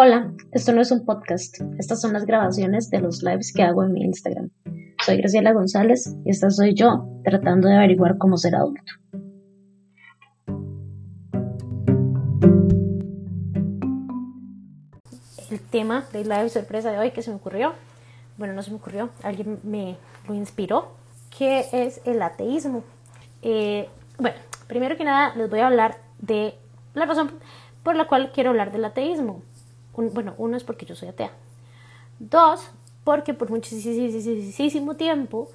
Hola, esto no es un podcast, estas son las grabaciones de los lives que hago en mi Instagram. Soy Graciela González y esta soy yo tratando de averiguar cómo ser adulto. El tema del live sorpresa de hoy que se me ocurrió, bueno, no se me ocurrió, alguien me lo inspiró, que es el ateísmo. Eh, bueno, primero que nada les voy a hablar de la razón por la cual quiero hablar del ateísmo bueno, uno es porque yo soy atea. Dos, porque por muchísimo tiempo,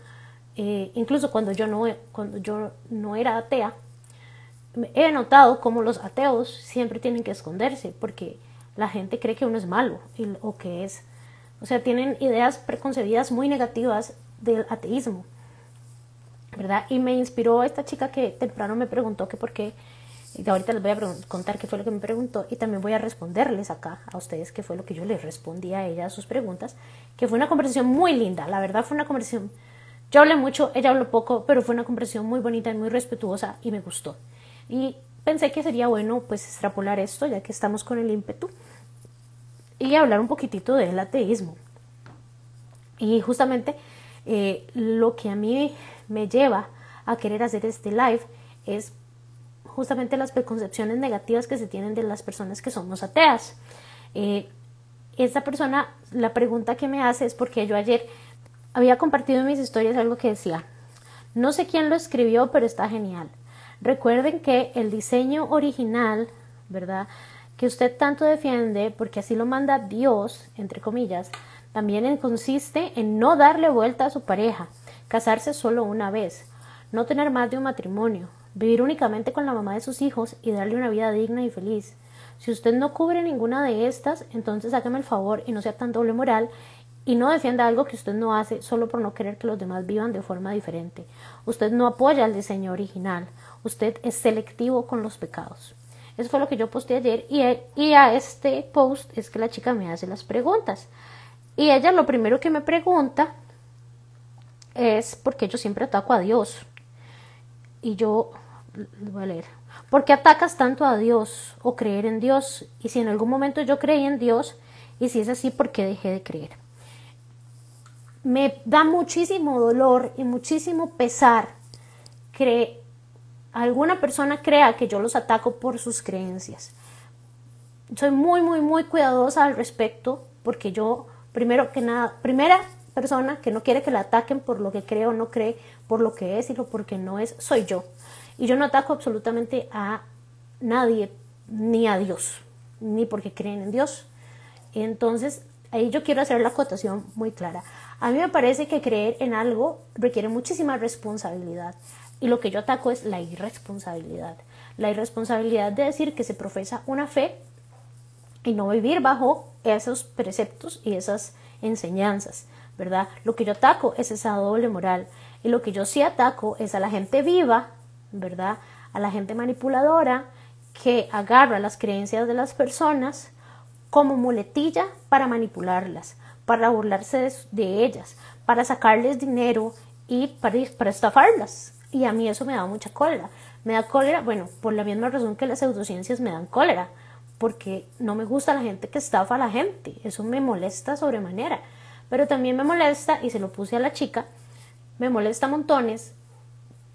eh, incluso cuando yo, no, cuando yo no era atea, he notado cómo los ateos siempre tienen que esconderse porque la gente cree que uno es malo o que es, o sea, tienen ideas preconcebidas muy negativas del ateísmo, ¿verdad? Y me inspiró esta chica que temprano me preguntó que por qué y ahorita les voy a contar qué fue lo que me preguntó y también voy a responderles acá a ustedes qué fue lo que yo les respondí a ella a sus preguntas, que fue una conversación muy linda, la verdad fue una conversación, yo hablé mucho, ella habló poco, pero fue una conversación muy bonita y muy respetuosa y me gustó. Y pensé que sería bueno pues extrapolar esto ya que estamos con el ímpetu y hablar un poquitito del ateísmo. Y justamente eh, lo que a mí me lleva a querer hacer este live es justamente las preconcepciones negativas que se tienen de las personas que somos ateas. Eh, esta persona, la pregunta que me hace es porque yo ayer había compartido en mis historias algo que decía, no sé quién lo escribió, pero está genial. Recuerden que el diseño original, ¿verdad? Que usted tanto defiende, porque así lo manda Dios, entre comillas, también consiste en no darle vuelta a su pareja, casarse solo una vez, no tener más de un matrimonio, vivir únicamente con la mamá de sus hijos y darle una vida digna y feliz. Si usted no cubre ninguna de estas, entonces hágame el favor y no sea tan doble moral y no defienda algo que usted no hace solo por no querer que los demás vivan de forma diferente. Usted no apoya el diseño original, usted es selectivo con los pecados. Eso fue lo que yo posté ayer y, y a este post es que la chica me hace las preguntas. Y ella lo primero que me pregunta es porque yo siempre ataco a Dios. Y yo voy a leer. ¿Por qué atacas tanto a Dios o creer en Dios? Y si en algún momento yo creí en Dios, y si es así, ¿por qué dejé de creer? Me da muchísimo dolor y muchísimo pesar que alguna persona crea que yo los ataco por sus creencias. Soy muy, muy, muy cuidadosa al respecto porque yo, primero que nada, primera persona que no quiere que la ataquen por lo que cree o no cree, por lo que es y lo por no es, soy yo. Y yo no ataco absolutamente a nadie, ni a Dios, ni porque creen en Dios. Entonces, ahí yo quiero hacer la acotación muy clara. A mí me parece que creer en algo requiere muchísima responsabilidad. Y lo que yo ataco es la irresponsabilidad. La irresponsabilidad de decir que se profesa una fe y no vivir bajo esos preceptos y esas enseñanzas, ¿verdad? Lo que yo ataco es esa doble moral. Y lo que yo sí ataco es a la gente viva ¿verdad? A la gente manipuladora que agarra las creencias de las personas como muletilla para manipularlas, para burlarse de, ellas, para sacarles dinero y para, para estafarlas. Y a mí eso me da mucha cólera. Me da cólera, bueno, por la misma razón que las pseudociencias me dan cólera, porque no me gusta la gente que estafa a la gente. Eso me molesta sobremanera. Pero también me molesta, y se lo puse a la chica, me molesta montones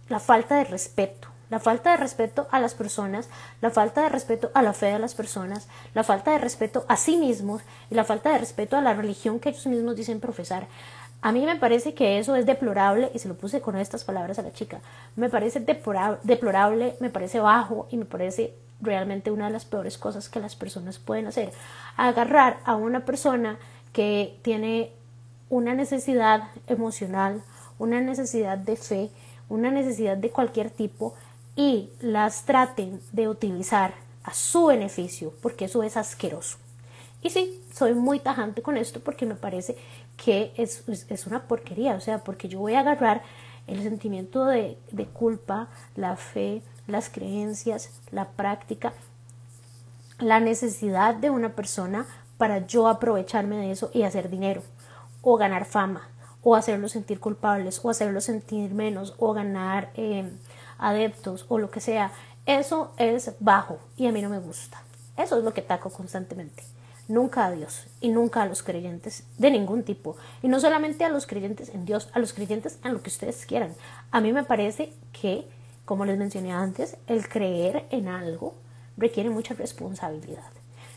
la falta de respeto, la falta de respeto a las personas, la falta de respeto a la fe de las personas, la falta de respeto a sí mismos y la falta de respeto a la religión que ellos mismos dicen profesar. A mí me parece que eso es deplorable y se lo puse con estas palabras a la chica. Me parece deplorable, me parece bajo y me parece realmente una de las peores cosas que las personas pueden hacer. Agarrar a una persona que tiene una necesidad emocional, una necesidad de fe, una necesidad de cualquier tipo y las traten de utilizar a su beneficio, porque eso es asqueroso. Y sí, soy muy tajante con esto porque me parece que es, una porquería, o sea, porque yo voy a agarrar el sentimiento de, de culpa, la fe, las creencias, la práctica, la necesidad de una persona para yo aprovecharme de eso y hacer dinero o ganar fama o hacerlos sentir culpables o hacerlos sentir menos o ganar eh, adeptos o lo que sea. Eso es bajo y a mí no me gusta. Eso es lo que taco constantemente. nunca a Dios y nunca a los creyentes de ningún tipo. Y no solamente a los creyentes en Dios, a los creyentes en lo que ustedes quieran. A mí me parece que, como les mencioné antes, el creer en algo requiere mucha responsabilidad,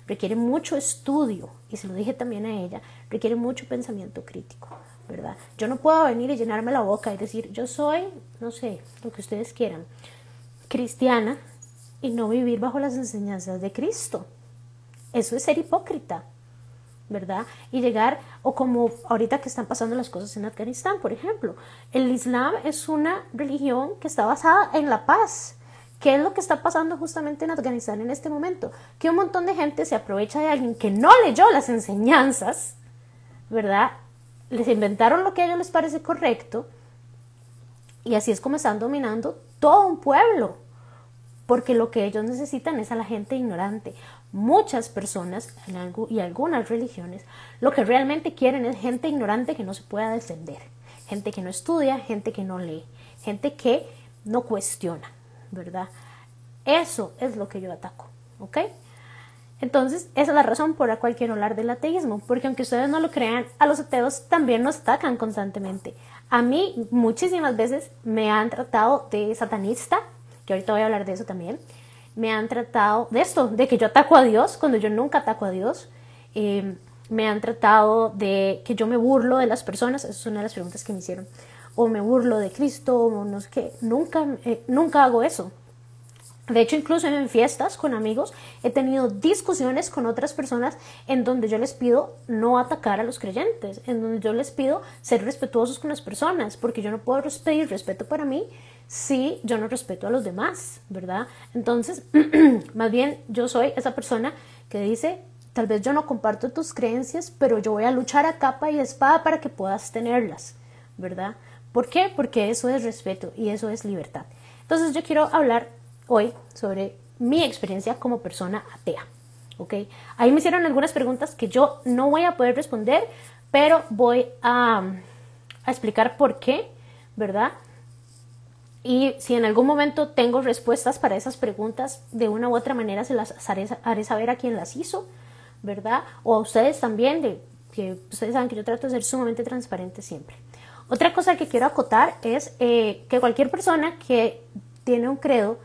requiere mucho estudio, y se lo dije también a ella, requiere mucho pensamiento crítico, ¿verdad? Yo no puedo venir y llenarme la boca y decir, yo soy, no sé, lo que ustedes quieran, cristiana y no vivir bajo las enseñanzas de Cristo. Eso es ser hipócrita, ¿verdad? Y llegar, o como ahorita que están pasando las cosas en Afganistán, por ejemplo, el Islam es una religión que está basada en la paz. ¿Qué es lo que está pasando justamente en Afganistán en este momento? Que un montón de gente se aprovecha de alguien que no leyó las enseñanzas, ¿verdad? Les inventaron lo que a ellos les parece correcto y así es como están dominando todo un pueblo, porque lo que ellos necesitan es a la gente ignorante. Muchas personas y algunas religiones lo que realmente quieren es gente ignorante que no se pueda defender, gente que no estudia, gente que no lee, gente que no cuestiona, ¿verdad? Eso es lo que yo ataco, ¿ok? Entonces, esa es la razón por la cual quiero hablar del ateísmo, porque aunque ustedes no lo crean, a los ateos también nos atacan constantemente. A mí muchísimas veces me han tratado de satanista, que ahorita voy a hablar de eso también, me han tratado de esto, de que yo ataco a Dios cuando yo nunca ataco a Dios. Em, me han tratado de que yo me burlo de las personas, esa es una de las preguntas que me hicieron, o me burlo de Cristo, o no sé qué, nunca, eh, nunca hago eso. De hecho, incluso en fiestas con amigos he tenido discusiones con otras personas en donde yo les pido no atacar a los creyentes, en donde yo les pido ser respetuosos con las personas, porque yo no puedo pedir respeto para mí si yo no respeto a los demás, ¿verdad? Entonces, más bien yo soy esa persona que dice, tal vez yo no comparto tus creencias, pero yo voy a luchar a capa y espada para que puedas tenerlas, ¿verdad? ¿Por qué? Porque eso es respeto y eso es libertad. Entonces yo quiero hablar hoy sobre mi experiencia como persona atea, ¿ok? Ahí me hicieron algunas preguntas que yo no voy a poder responder, pero voy a, a explicar por qué, ¿verdad? Y si en algún momento tengo respuestas para esas preguntas, de una u otra manera se las haré, saber a quien las hizo, ¿verdad? O a ustedes también, de, que ustedes saben que yo trato de ser sumamente transparente siempre. Otra cosa que quiero acotar es eh, que cualquier persona que tiene un credo,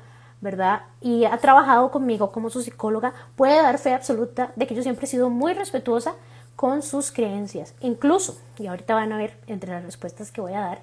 ¿verdad? Y ha trabajado conmigo como su psicóloga, puede dar fe absoluta de que yo siempre he sido muy respetuosa con sus creencias. Incluso, y ahorita van a ver entre las respuestas que voy a dar,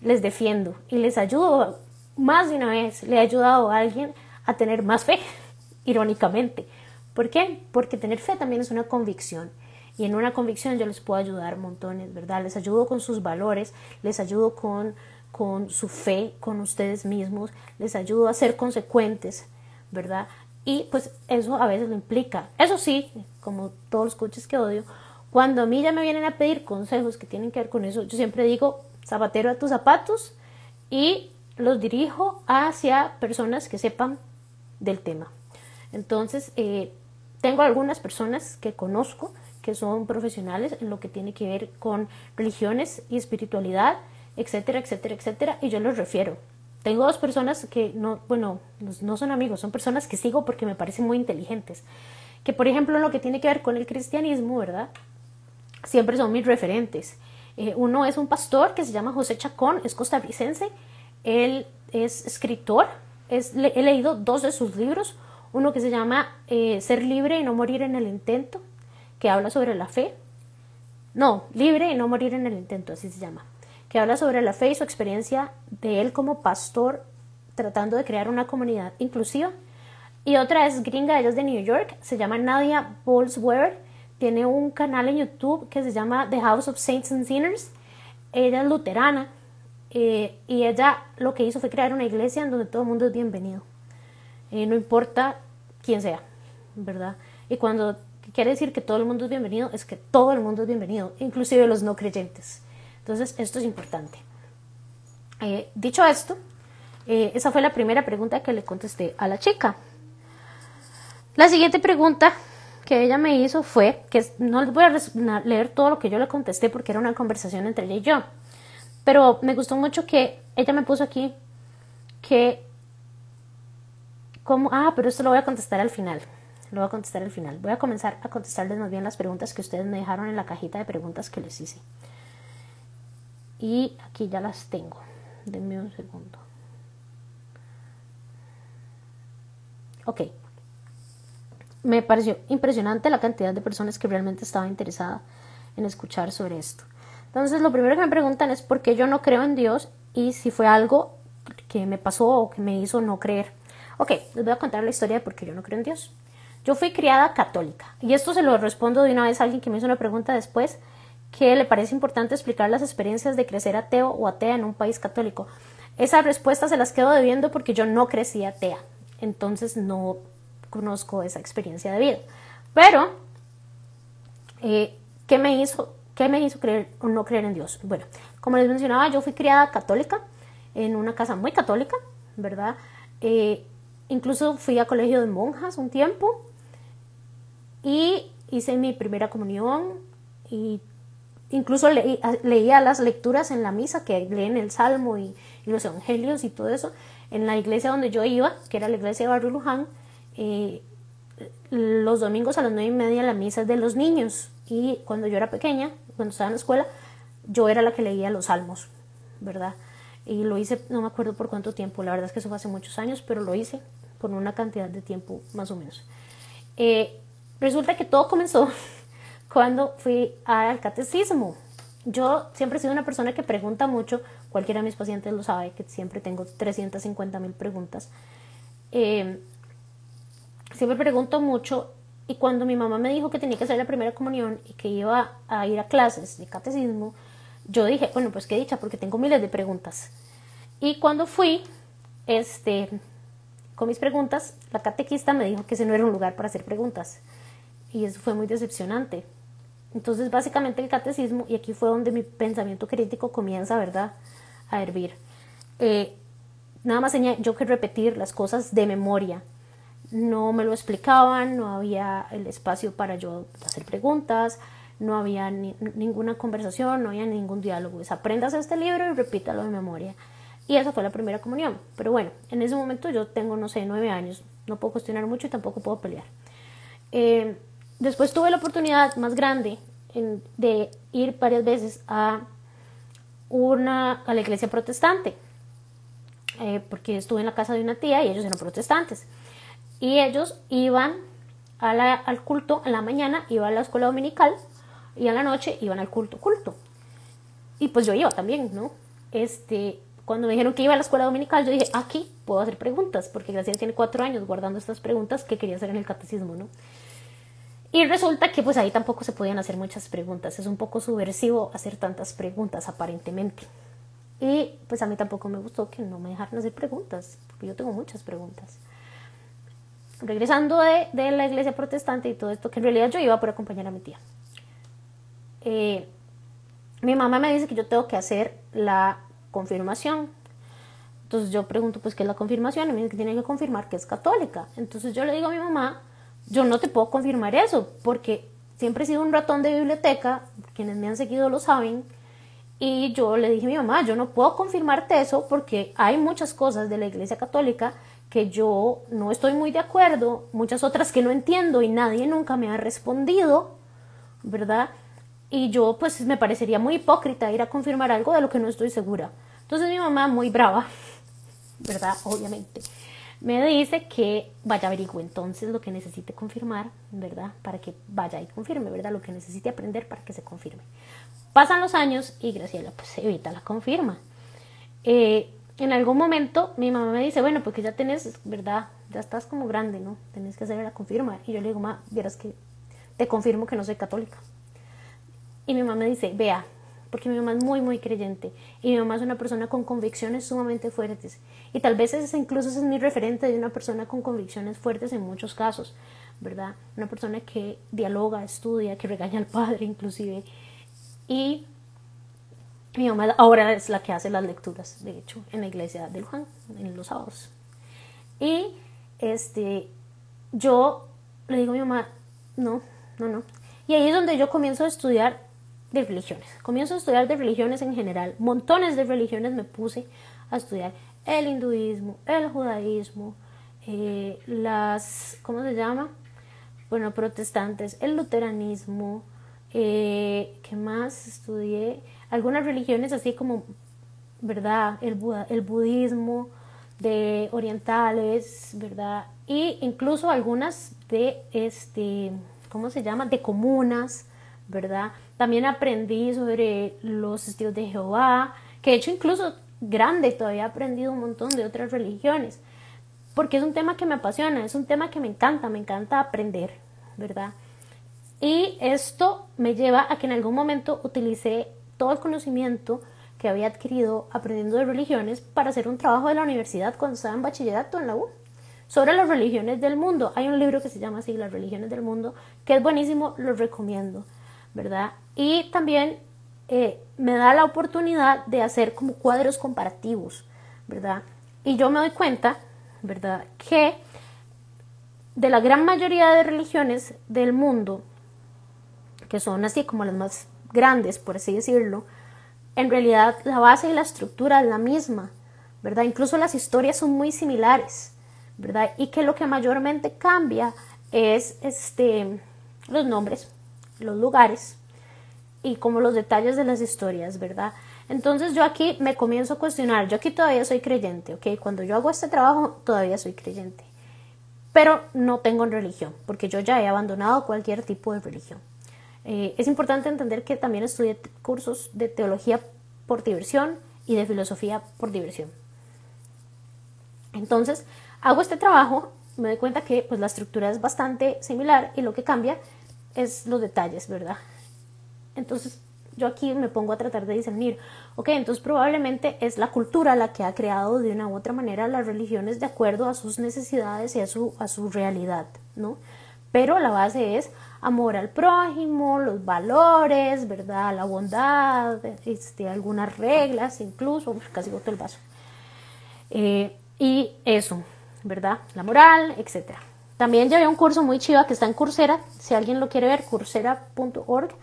les defiendo y les ayudo más de una vez. Le he ayudado a alguien a tener más fe, irónicamente. ¿Por qué? Porque tener fe también es una convicción. Y en una convicción yo les puedo ayudar montones, ¿verdad? Les ayudo con sus valores, les ayudo con, con su fe, con ustedes mismos, les ayudo a ser consecuentes, ¿verdad? Y pues eso a veces lo implica. Eso sí, como todos los coaches que odio, cuando a mí ya me vienen a pedir consejos que tienen que ver con eso, yo siempre digo, zapatero a tus zapatos y los dirijo hacia personas que sepan del tema. Entonces, eh, tengo algunas personas que conozco que son profesionales en lo que tiene que ver con religiones y espiritualidad, etcétera, etcétera, etcétera, y yo los refiero. Tengo dos personas que no, bueno, no son amigos, son personas que sigo porque me parecen muy inteligentes. Que, por ejemplo, en lo que tiene que ver con el cristianismo, ¿verdad? Siempre son mis referentes. Eh, uno es un pastor que se llama José Chacón, es costarricense. Él es escritor. Es, he leído dos de sus libros. Uno que se llama eh, Ser libre y no morir en el intento, que habla sobre la fe. No, libre y no morir en el intento, así se llama. Que habla sobre la fe y su experiencia de él como pastor tratando de crear una comunidad inclusiva. Y otra es gringa, ella es de New York, se llama Nadia Bolsweber tiene un canal en YouTube que se llama The House of Saints and Sinners. Ella es luterana eh, y ella lo que hizo fue crear una iglesia en donde todo el mundo es bienvenido. Eh, no importa quién sea, ¿verdad? Y cuando quiere decir que todo el mundo es bienvenido, es que todo el mundo es bienvenido, inclusive los no creyentes. Entonces, esto es importante. Eh, dicho esto, esa fue la primera pregunta que le contesté a la chica. La siguiente pregunta que ella me hizo fue, que no les voy a leer todo lo que yo le contesté porque era una conversación entre ella y yo, pero me gustó mucho que ella me puso aquí que, como, ah, pero esto lo voy a contestar al final. lo voy a contestar al final. Voy a comenzar a contestarles más bien las preguntas que ustedes me dejaron en la cajita de preguntas que les hice. Y aquí ya las tengo. Denme un segundo. Ok. Me pareció impresionante la cantidad de personas que realmente estaban interesadas en escuchar sobre esto. Entonces, lo primero que me preguntan es por qué yo no creo en Dios y si fue algo que me pasó o que me hizo no creer. Ok, les voy a contar la historia de por qué yo no creo en Dios. Yo fui criada católica y esto se lo respondo de una vez a alguien que me hizo una pregunta después que le parece importante explicar las experiencias de crecer ateo o atea en un país católico. Esa respuesta se las quedo debiendo porque yo no crecí atea, entonces no conozco esa experiencia de vida. Pero, eh, ¿qué me hizo, qué me hizo creer o no creer en Dios? Bueno, como les mencionaba, yo fui criada católica en una casa muy católica, ¿verdad? Eh, incluso fui a colegio de monjas un tiempo y hice mi primera comunión y incluso leía las lecturas en la misa que leen el Salmo y, los Evangelios y todo eso. En la iglesia donde yo iba, que era la iglesia de Barrio Luján, eh, los domingos a las nueve y media la misa es de los niños y cuando yo era pequeña, cuando estaba en la escuela, yo era la que leía los salmos, ¿verdad? Y lo hice, no me acuerdo por cuánto tiempo, la verdad es que eso fue hace muchos años, pero lo hice por una cantidad de tiempo más o menos. Eh, resulta que todo comenzó cuando fui al catecismo. Yo siempre he sido una persona que pregunta mucho, cualquiera de mis pacientes lo sabe, que siempre tengo 350 mil preguntas. Eh, siempre pregunto mucho y cuando mi mamá me dijo que tenía que hacer la primera comunión y que iba a ir a clases de catecismo, yo dije, bueno, pues qué dicha, porque tengo miles de preguntas. Y cuando fui, este, con mis preguntas, la catequista me dijo que ese no era un lugar para hacer preguntas. Y eso fue muy decepcionante. Entonces, básicamente el catecismo, y aquí fue donde mi pensamiento crítico comienza, ¿verdad?, a hervir. Eh, nada más tenía yo que repetir las cosas de memoria. No me lo explicaban, no había el espacio para yo hacer preguntas, no había ninguna conversación, no había ningún diálogo. Es aprendas este libro y repítalo de memoria. Y esa fue la primera comunión. Pero bueno, en ese momento yo tengo, no sé, nueve años, no puedo cuestionar mucho y tampoco puedo pelear. Eh, después tuve la oportunidad más grande de ir varias veces a, una, a la iglesia protestante, eh, porque estuve en la casa de una tía y ellos eran protestantes. Y ellos iban al culto en la mañana, iban a la escuela dominical y a la noche iban al culto, culto. Y pues yo iba también, ¿no? Este, cuando me dijeron que iba a la escuela dominical, yo dije, aquí puedo hacer preguntas, porque Graciela tiene cuatro años guardando estas preguntas que quería hacer en el catecismo, ¿no? Y resulta que pues ahí tampoco se podían hacer muchas preguntas, es un poco subversivo hacer tantas preguntas aparentemente. Y pues a mí tampoco me gustó que no me dejaran hacer preguntas, porque yo tengo muchas preguntas. Regresando de, de la iglesia protestante y todo esto, que en realidad yo iba por acompañar a mi tía. Eh, mi mamá me dice que yo tengo que hacer la confirmación. Entonces yo pregunto, pues, ¿qué es la confirmación? Y me dice que tiene que confirmar que es católica. Entonces yo le digo a mi mamá, yo no te puedo confirmar eso, porque siempre he sido un ratón de biblioteca, quienes me han seguido lo saben, y yo le dije a mi mamá, yo no puedo confirmarte eso porque hay muchas cosas de la Iglesia Católica que yo no estoy muy de acuerdo, muchas otras que no entiendo y nadie nunca me ha respondido, ¿verdad? Y yo pues me parecería muy hipócrita ir a confirmar algo de lo que no estoy segura. Entonces mi mamá, muy brava, ¿verdad? Obviamente, me dice que vaya averigüe entonces lo que necesite confirmar, ¿verdad? Para que vaya y confirme, ¿verdad? Lo que necesite aprender para que se confirme. Pasan los años y Graciela pues evita la confirma. Eh, en algún momento mi mamá me dice, bueno, porque ya tenés, ¿verdad? Ya estás como grande, ¿no? Tenés que hacer la confirma. Y yo le digo, ma, vieras que te confirmo que no soy católica. Y mi mamá me dice, vea, porque mi mamá es muy, muy creyente y mi mamá es una persona con convicciones sumamente fuertes. Y tal vez ese incluso es mi referente de una persona con convicciones fuertes en muchos casos, ¿verdad? Una persona que dialoga, estudia, que regaña al padre inclusive. Y mi mamá ahora es la que hace las lecturas, de hecho, en la iglesia del Juan, en los sábados. Y este, yo le digo a mi mamá, no, no, no. Y ahí es donde yo comienzo a estudiar de religiones. Comienzo a estudiar de religiones en general. Montones de religiones me puse a estudiar. El hinduismo, el judaísmo, eh, las, ¿cómo se llama? bueno, protestantes, el luteranismo, eh, ¿qué más estudié? Algunas religiones así como, ¿verdad? El, el budismo de orientales, ¿verdad? Y incluso algunas de, este, ¿cómo se llama? De comunas, ¿verdad? También aprendí sobre los estilos de Jehová, que de hecho incluso grande todavía he aprendido un montón de otras religiones, porque es un tema que me apasiona, es un tema que me encanta, me encanta aprender, ¿verdad? Y esto me lleva a que en algún momento utilicé todo el conocimiento que había adquirido aprendiendo de religiones para hacer un trabajo de la universidad cuando estaba en bachillerato en la U sobre las religiones del mundo. Hay un libro que se llama así, Las religiones del mundo, que es buenísimo, lo recomiendo, ¿verdad? Y también eh, me da la oportunidad de hacer como cuadros comparativos, ¿verdad? Y yo me doy cuenta, ¿verdad? Que de la gran mayoría de religiones del mundo, que son así como las más grandes, por así decirlo, en realidad la base y la estructura es la misma, ¿verdad? Incluso las historias son muy similares, ¿verdad? Y que lo que mayormente cambia es este, los nombres, los lugares y como los detalles de las historias, ¿verdad? Entonces yo aquí me comienzo a cuestionar, yo aquí todavía soy creyente, ¿ok? Cuando yo hago este trabajo todavía soy creyente, pero no tengo religión, porque yo ya he abandonado cualquier tipo de religión. Eh, es importante entender que también estudié cursos de teología por diversión y de filosofía por diversión. Entonces, hago este trabajo, me doy cuenta que pues, la estructura es bastante similar y lo que cambia es los detalles, ¿verdad? Entonces, yo aquí me pongo a tratar de discernir, ok, entonces probablemente es la cultura la que ha creado de una u otra manera las religiones de acuerdo a sus necesidades y a su, a su realidad, ¿no? Pero la base es amor al prójimo, los valores, ¿verdad? La bondad, este, algunas reglas, incluso, casi boto el vaso. Eh, y eso, ¿verdad? La moral, etc. También había un curso muy chiva que está en Coursera, si alguien lo quiere ver, coursera.org,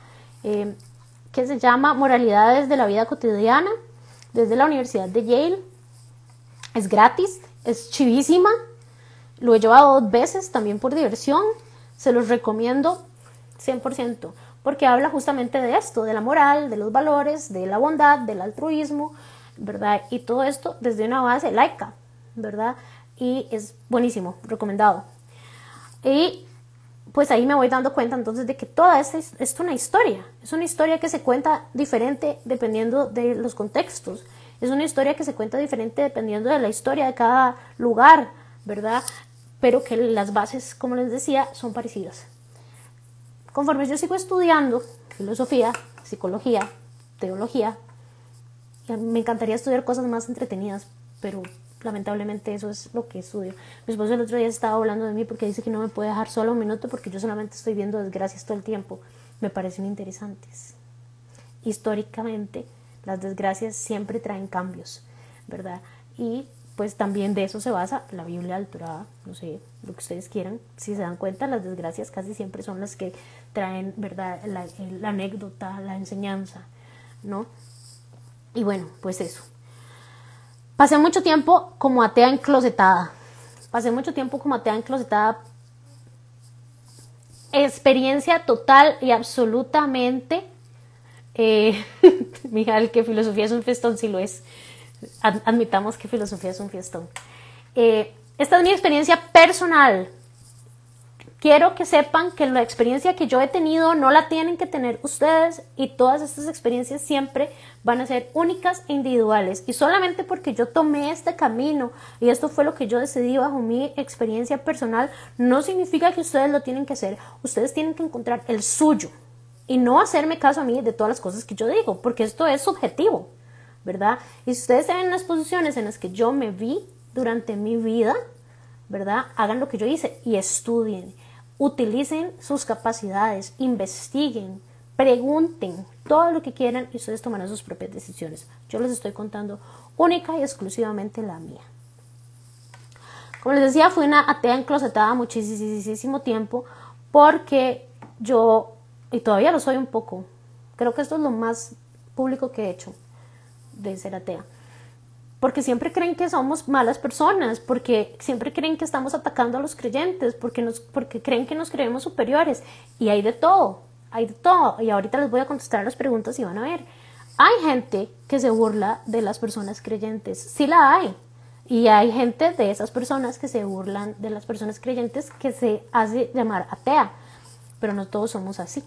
eh, que se llama Moralidades de la Vida Cotidiana, desde la Universidad de Yale. Es gratis, es chivísima, lo he llevado dos veces también por diversión, se los recomiendo 100%, porque habla justamente de esto, de la moral, de los valores, de la bondad, del altruismo, ¿verdad? Y todo esto desde una base laica, ¿verdad? Y es buenísimo, recomendado. Y pues ahí me voy dando cuenta entonces de que toda esta es, una historia, es una historia que se cuenta diferente dependiendo de los contextos, es una historia que se cuenta diferente dependiendo de la historia de cada lugar, ¿verdad? Pero que las bases, como les decía, son parecidas. Conforme yo sigo estudiando filosofía, psicología, teología, me encantaría estudiar cosas más entretenidas, pero lamentablemente eso es lo que estudio. Mi esposo el otro día estaba hablando de mí porque dice que no me puede dejar solo un minuto porque yo solamente estoy viendo desgracias todo el tiempo. Me parecen interesantes. Históricamente, las desgracias siempre traen cambios, ¿verdad? Y pues también de eso se basa la Biblia alturada, no sé, lo que ustedes quieran. Si se dan cuenta, las desgracias casi siempre son las que traen, ¿verdad?, la, la anécdota, la enseñanza, ¿no? Y bueno, pues eso. Pasé mucho tiempo como atea enclosetada. Pasé mucho tiempo como atea enclosetada. Experiencia total y absolutamente. Eh, que filosofía es un festón, si lo es admitamos que filosofía es un fiestón. Eh, esta es mi experiencia personal. Quiero que sepan que la experiencia que yo he tenido no la tienen que tener ustedes y todas estas experiencias siempre van a ser únicas e individuales. Y solamente porque yo tomé este camino y esto fue lo que yo decidí bajo mi experiencia personal, no significa que ustedes lo tienen que hacer. Ustedes tienen que encontrar el suyo y no hacerme caso a mí de todas las cosas que yo digo, porque esto es subjetivo. ¿verdad? Y si ustedes se en las posiciones en las que yo me vi durante mi vida, ¿verdad? Hagan lo que yo hice y estudien, utilicen sus capacidades, investiguen, pregunten todo lo que quieran y ustedes tomarán sus propias decisiones. Yo les estoy contando única y exclusivamente la mía. Como les decía, fui una atea enclosetada muchísimo tiempo porque yo, y todavía lo soy un poco, creo que esto es lo más público que he hecho de ser atea. Porque siempre creen que somos malas personas, porque siempre creen que estamos atacando a los creyentes, porque, nos, porque creen que nos creemos superiores. Y hay de todo, hay de todo. Y ahorita les voy a contestar las preguntas y van a ver. Hay gente que se burla de las personas creyentes, sí la hay. Y hay gente de esas personas que se burlan de las personas creyentes que se hace llamar atea, pero no todos somos así,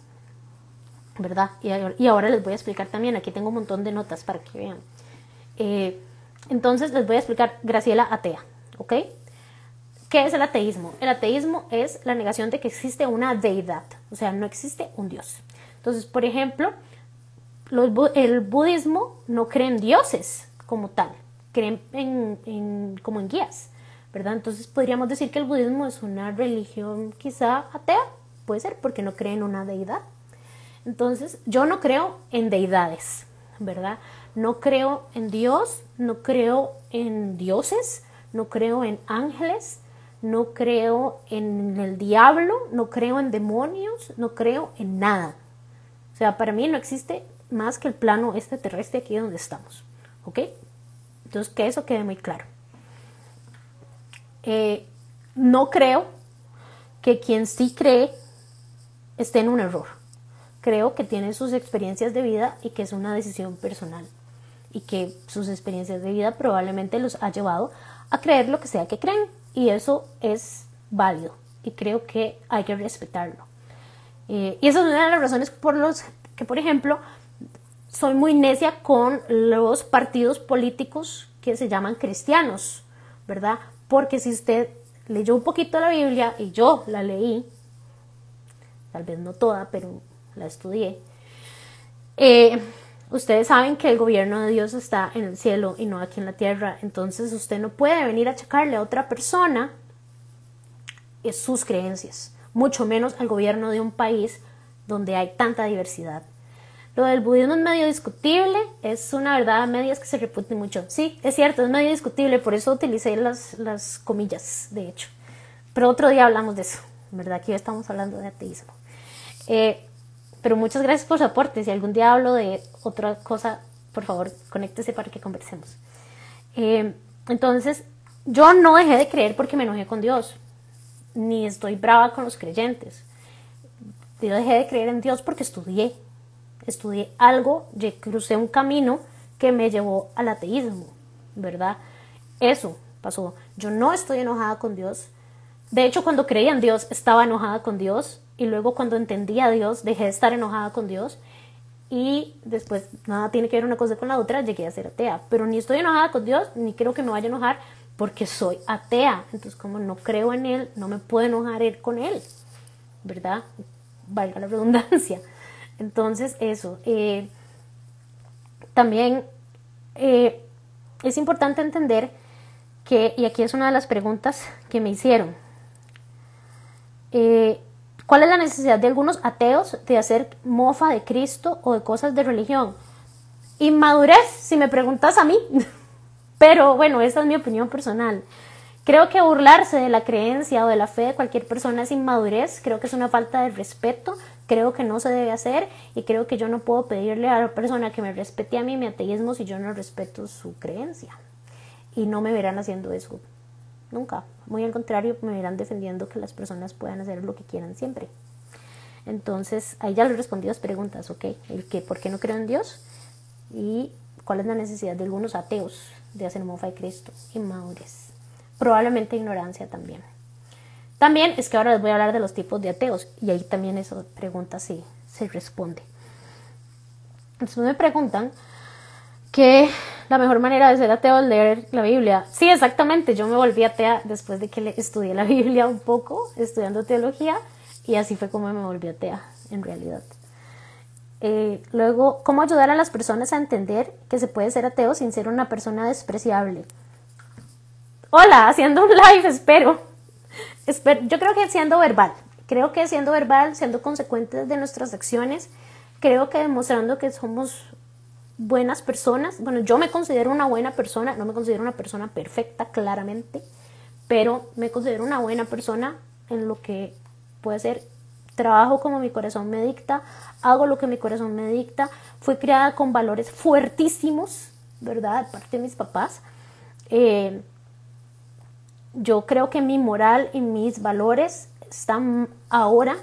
¿verdad? Y, ahora les voy a explicar también, aquí tengo un montón de notas para que vean. Eh, entonces les voy a explicar Graciela atea, ¿ok? ¿Qué es el ateísmo? El ateísmo es la negación de que existe una deidad, o sea, no existe un Dios. Entonces, por ejemplo, el budismo no cree en dioses como tal, creen en, como en guías, ¿verdad? Entonces podríamos decir que el budismo es una religión quizá atea, puede ser, porque no cree en una deidad. Entonces, yo no creo en deidades, ¿verdad? No creo en Dios, no creo en dioses, no creo en ángeles, no creo en el diablo, no creo en demonios, no creo en nada. O sea, para mí no existe más que el plano este terrestre aquí donde estamos. ¿Ok? Entonces, que eso quede muy claro. Eh, no creo que quien sí cree esté en un error. Creo que tiene sus experiencias de vida y que es una decisión personal y que sus experiencias de vida probablemente los ha llevado a creer lo que sea que creen y eso es válido y creo que hay que respetarlo. Eh, y esa es una de las razones por las que, por ejemplo, soy muy necia con los partidos políticos que se llaman cristianos, ¿verdad? Porque si usted leyó un poquito la Biblia y yo la leí, tal vez no toda, pero la estudié, eh, Ustedes saben que el gobierno de Dios está en el cielo y no aquí en la tierra, entonces usted no puede venir a achacarle a otra persona sus creencias, mucho menos al gobierno de un país donde hay tanta diversidad. Lo del budismo es medio discutible, es una verdad a medias que se repite mucho. Sí, es cierto, es medio discutible, por eso utilicé las, las comillas, de hecho. Pero otro día hablamos de eso, ¿verdad? Aquí estamos hablando de ateísmo. Eh, pero muchas gracias por su aporte. Si algún día hablo de otra cosa, por favor, conéctese para que conversemos. Eh, entonces, yo no dejé de creer porque me enojé con Dios, ni estoy brava con los creyentes. Yo dejé de creer en Dios porque estudié. Estudié algo, crucé un camino que me llevó al ateísmo, ¿verdad? Eso pasó. Yo no estoy enojada con Dios. De hecho, cuando creía en Dios, estaba enojada con Dios y luego cuando entendí a Dios dejé de estar enojada con Dios y después nada tiene que ver una cosa con la otra, llegué a ser atea, pero ni estoy enojada con Dios ni creo que me vaya a enojar porque soy atea, entonces como no creo en Él, no me puedo enojar con Él, ¿verdad? Valga la redundancia. Entonces eso, eh, también eh, es importante entender que, y aquí es una de las preguntas que me hicieron, eh, ¿Cuál es la necesidad de algunos ateos de hacer mofa de Cristo o de cosas de religión? Inmadurez, si me preguntas a mí. Pero bueno, esa es mi opinión personal. Creo que burlarse de la creencia o de la fe de cualquier persona es inmadurez, creo que es una falta de respeto, creo que no se debe hacer y creo que yo no puedo pedirle a la persona que me respete a mí mi ateísmo si yo no respeto su creencia. Y no me verán haciendo eso nunca. Muy al contrario, me irán defendiendo que las personas puedan hacer lo que quieran siempre. Entonces, ahí ya les respondí las preguntas, ¿ok? El que, ¿por qué no creo en Dios? Y cuál es la necesidad de algunos ateos de hacer mofa de Cristo, inmadurez. Probablemente ignorancia también. También es que ahora les voy a hablar de los tipos de ateos y ahí también esa pregunta sí se responde. Entonces me preguntan que la mejor manera de ser ateo es leer la Biblia. Sí, exactamente, yo me volví atea después de que estudié la Biblia un poco, estudiando teología, y así fue como me volví atea, en realidad. Eh, luego, ¿cómo ayudar a las personas a entender que se puede ser ateo sin ser una persona despreciable? Hola, haciendo un live, espero. espero. Yo creo que siendo verbal, creo que siendo verbal, siendo consecuentes de nuestras acciones, creo que demostrando que somos buenas personas. Bueno, yo me considero una buena persona, no me considero una persona perfecta, claramente, pero me considero una buena persona en lo que puede ser trabajo como mi corazón me dicta, hago lo que mi corazón me dicta, fui criada con valores fuertísimos, ¿verdad? De parte de mis papás. Eh, yo creo que mi moral y mis valores están ahora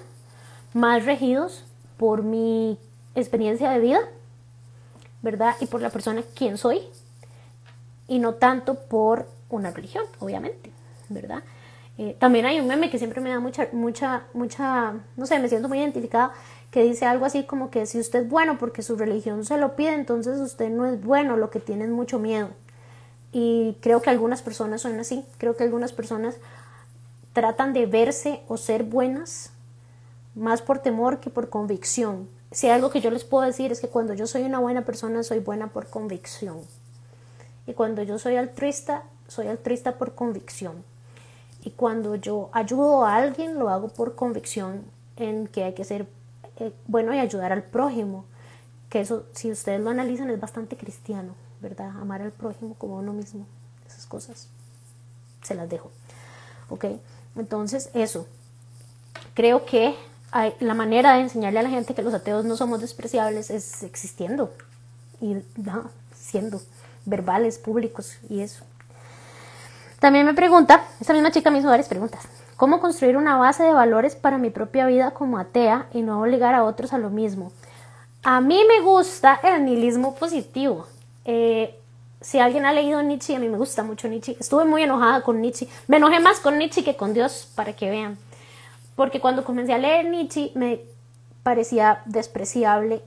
más regidos por mi experiencia de vida, ¿verdad? Y por la persona quien soy, y no tanto por una religión, obviamente, ¿verdad? Eh, también hay un meme que siempre me da mucha, mucha, mucha, no sé, me siento muy identificada, que dice algo así como que si usted es bueno porque su religión se lo pide, entonces usted no es bueno, lo que tiene es mucho miedo. Y creo que algunas personas son así, creo que algunas personas tratan de verse o ser buenas más por temor que por convicción. Si algo que yo les puedo decir es que cuando yo soy una buena persona, soy buena por convicción. Y cuando yo soy altruista, soy altruista por convicción. Y cuando yo ayudo a alguien, lo hago por convicción en que hay que ser eh, bueno y ayudar al prójimo. Que eso, si ustedes lo analizan, es bastante cristiano, ¿verdad? Amar al prójimo como uno mismo. Esas cosas se las dejo. ¿Ok? Entonces, eso. Creo que la manera de enseñarle a la gente que los ateos no somos despreciables es existiendo y siendo verbales, públicos y eso. También me pregunta, esta misma chica me hizo varias preguntas. ¿Cómo construir una base de valores para mi propia vida como atea y no obligar a otros a lo mismo? A mí me gusta el nihilismo positivo. Eh, si alguien ha leído Nietzsche, a mí me gusta mucho Nietzsche. Estuve muy enojada con Nietzsche. Me enojé más con Nietzsche que con Dios, para que vean. Porque cuando comencé a leer Nietzsche me parecía despreciable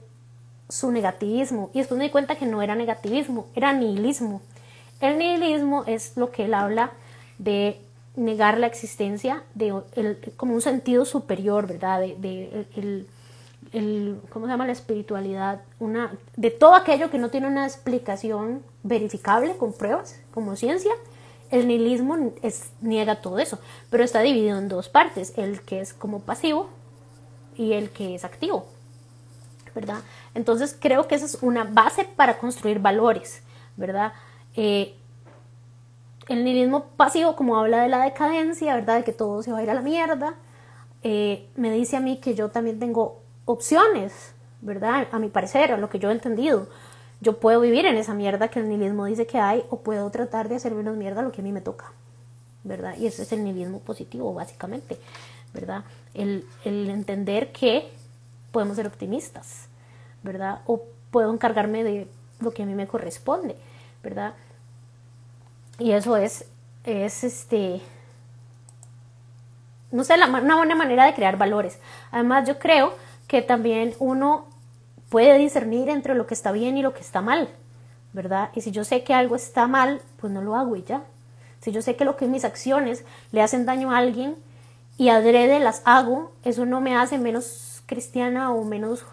su negativismo. Y después me di cuenta que no era negativismo, era nihilismo. El nihilismo es lo que él habla de negar la existencia de como un sentido superior, ¿verdad? De, ¿cómo se llama? La espiritualidad, una, de todo aquello que no tiene una explicación verificable con pruebas, como ciencia. El nihilismo niega todo eso, pero está dividido en dos partes, el que es como pasivo y el que es activo, ¿verdad? Entonces creo que esa es una base para construir valores, ¿verdad? Eh, el nihilismo pasivo, como habla de la decadencia, ¿verdad? De que todo se va a ir a la mierda, eh, me dice a mí que yo también tengo opciones, ¿verdad? A mi parecer, a lo que yo he entendido. Yo puedo vivir en esa mierda que el nihilismo dice que hay o puedo tratar de hacer menos mierda lo que a mí me toca, ¿verdad? Y ese es el nihilismo positivo, básicamente, ¿verdad? El, el entender que podemos ser optimistas, ¿verdad? O puedo encargarme de lo que a mí me corresponde, ¿verdad? Y eso es, es este, no sé, una buena manera de crear valores. Además, yo creo que también uno puede discernir entre lo que está bien y lo que está mal, ¿verdad? Y si yo sé que algo está mal, pues no lo hago y ya. Si yo sé que lo que mis acciones le hacen daño a alguien y adrede las hago, eso no me hace menos cristiana o menos,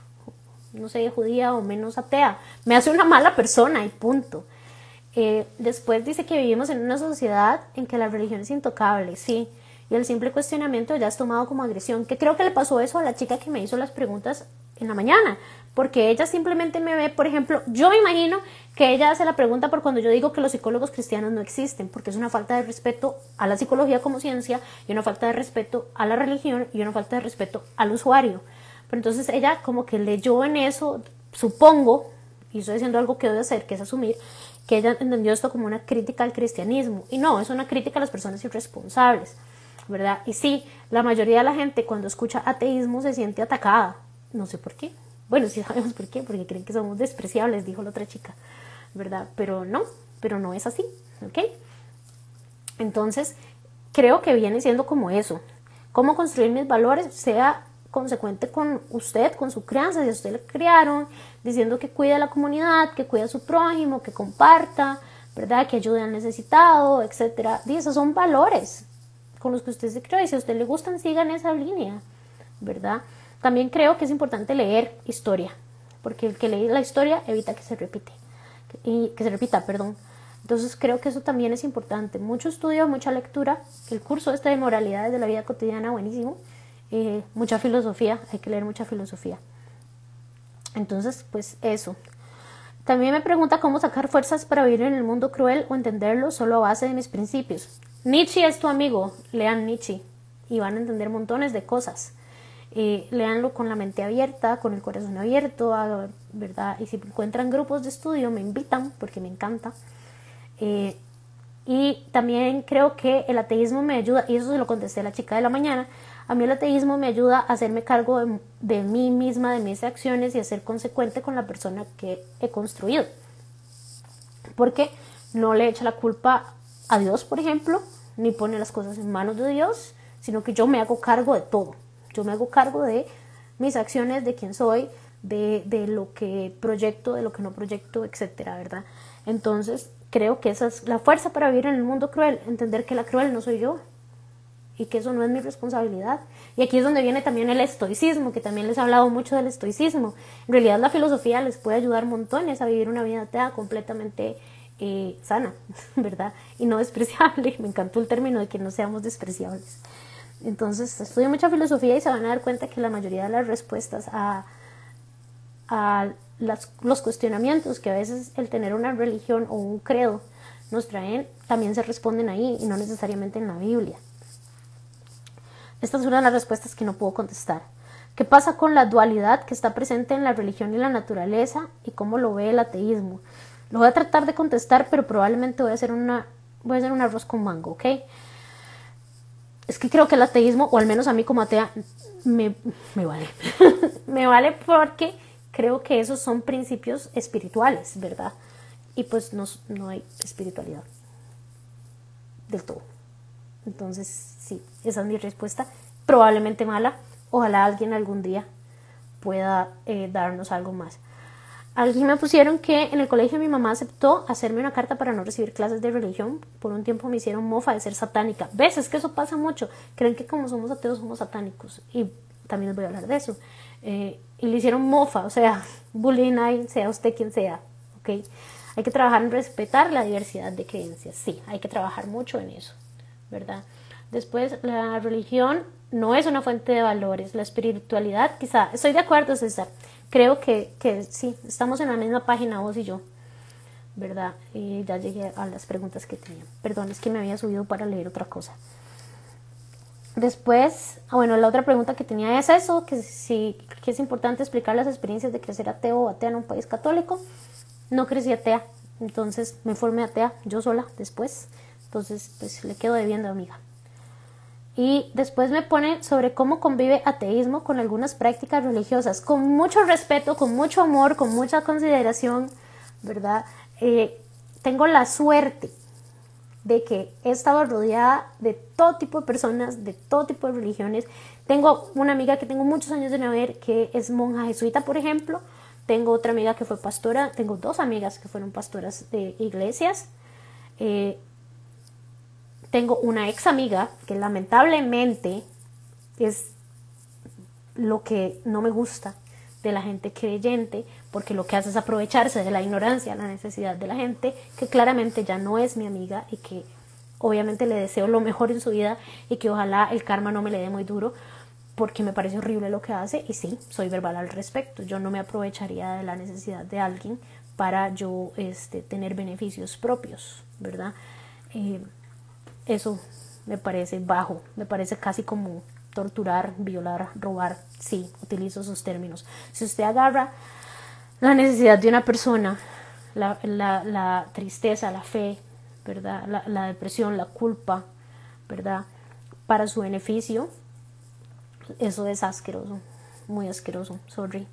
no sé, judía o menos atea. Me hace una mala persona y punto. Eh, después dice que vivimos en una sociedad en que la religión es intocable, sí, y el simple cuestionamiento ya es tomado como agresión, que creo que le pasó eso a la chica que me hizo las preguntas en la mañana, porque ella simplemente me ve, por ejemplo, yo me imagino que ella hace la pregunta por cuando yo digo que los psicólogos cristianos no existen, porque es una falta de respeto a la psicología como ciencia y una falta de respeto a la religión y una falta de respeto al usuario. Pero entonces ella como que leyó en eso, supongo, y estoy diciendo algo que debe hacer, que es asumir, que ella entendió esto como una crítica al cristianismo. Y no, es una crítica a las personas irresponsables, ¿verdad? Y sí, la mayoría de la gente cuando escucha ateísmo se siente atacada. No sé por qué. Bueno, sí sabemos por qué, porque creen que somos despreciables, dijo la otra chica, ¿verdad? Pero no, pero no es así, ¿ok? Entonces, creo que viene siendo como eso. Cómo construir mis valores, sea consecuente con usted, con su crianza, si usted le criaron, diciendo que cuida a la comunidad, que cuida a su prójimo, que comparta, ¿verdad? Que ayude al necesitado, etcétera. Y esos son valores con los que usted se y si a usted le gustan, sigan esa línea, ¿verdad? También creo que es importante leer historia, porque el que lee la historia evita que se repite, y que se repita, perdón. Entonces creo que eso también es importante. Mucho estudio, mucha lectura. El curso este de moralidades de la vida cotidiana, buenísimo. Eh, mucha filosofía, hay que leer mucha filosofía. Entonces, pues eso. También me pregunta cómo sacar fuerzas para vivir en el mundo cruel o entenderlo solo a base de mis principios. Nietzsche es tu amigo, lean Nietzsche y van a entender montones de cosas. Eh, leanlo con la mente abierta, con el corazón abierto, ¿verdad? Y si encuentran grupos de estudio, me invitan porque me encanta. Eh, Y también creo que el ateísmo me ayuda, y eso se lo contesté a la chica de la mañana, a mí el ateísmo me ayuda a hacerme cargo de, mí misma, de mis acciones y a ser consecuente con la persona que he construido. Porque no le echa la culpa a Dios, por ejemplo, ni pone las cosas en manos de Dios, sino que yo me hago cargo de todo. Yo me hago cargo de mis acciones, de quién soy, de, de lo que proyecto, de lo que no proyecto, etcétera, ¿verdad? Entonces, creo que esa es la fuerza para vivir en el mundo cruel, entender que la cruel no soy yo y que eso no es mi responsabilidad. Y aquí es donde viene también el estoicismo, que también les he hablado mucho del estoicismo. En realidad la filosofía les puede ayudar montones a vivir una vida atea completamente eh, sana, ¿verdad? Y no despreciable. Me encantó el término de que no seamos despreciables. Entonces, estudio mucha filosofía y se van a dar cuenta que la mayoría de las respuestas a, a los cuestionamientos que a veces el tener una religión o un credo nos traen, también se responden ahí y no necesariamente en la Biblia. Esta es una de las respuestas que no puedo contestar. ¿Qué pasa con la dualidad que está presente en la religión y la naturaleza y cómo lo ve el ateísmo? Lo voy a tratar de contestar, pero probablemente voy a hacer una voy a hacer un arroz con mango, ¿ok? Es que creo que el ateísmo, o al menos a mí como atea, me, vale. me vale porque creo que esos son principios espirituales, ¿verdad? Y pues no, no hay espiritualidad del todo. Entonces, sí, esa es mi respuesta. Probablemente mala. Ojalá alguien algún día pueda eh, darnos algo más. Alguien me pusieron que en el colegio mi mamá aceptó hacerme una carta para no recibir clases de religión. Por un tiempo me hicieron mofa de ser satánica. ¿Ves? Es que eso pasa mucho. Creen que como somos ateos somos satánicos. Y también les voy a hablar de eso. Eh, y le hicieron mofa, o sea, bullying ahí, sea usted quien sea, ¿ok? Hay que trabajar en respetar la diversidad de creencias, sí, hay que trabajar mucho en eso, ¿verdad? Después, la religión no es una fuente de valores, la espiritualidad quizá, estoy de acuerdo César, creo que, que sí, estamos en la misma página vos y yo, ¿verdad? Y ya llegué a las preguntas que tenía. Perdón, es que me había subido para leer otra cosa. Después, ah, bueno, la otra pregunta que tenía es eso, que si que es importante explicar las experiencias de crecer ateo o atea en un país católico. No crecí atea, entonces me formé atea yo sola después. Entonces, pues le quedo debiendo, amiga. Y después me pone sobre cómo convive ateísmo con algunas prácticas religiosas, con mucho respeto, con mucho amor, con mucha consideración, ¿verdad? Eh, tengo la suerte de que he estado rodeada de todo tipo de personas, de todo tipo de religiones. Tengo una amiga que tengo muchos años de no ver, que es monja jesuita, por ejemplo. Tengo otra amiga que fue pastora. Tengo dos amigas que fueron pastoras de iglesias. Eh, tengo una ex amiga que lamentablemente es lo que no me gusta de la gente creyente, porque lo que hace es aprovecharse de la ignorancia, la necesidad de la gente, que claramente ya no es mi amiga y que obviamente le deseo lo mejor en su vida y que ojalá el karma no me le dé muy duro, porque me parece horrible lo que hace y sí, soy verbal al respecto. Yo no me aprovecharía de la necesidad de alguien para yo este, tener beneficios propios, ¿verdad? Eh, eso me parece bajo, me parece casi como torturar, violar, robar, sí, utilizo esos términos. Si usted agarra la necesidad de una persona, la, la, tristeza, la fe, ¿verdad? La, la, depresión, la culpa, ¿verdad? Para su beneficio, eso es asqueroso, muy asqueroso, sorry.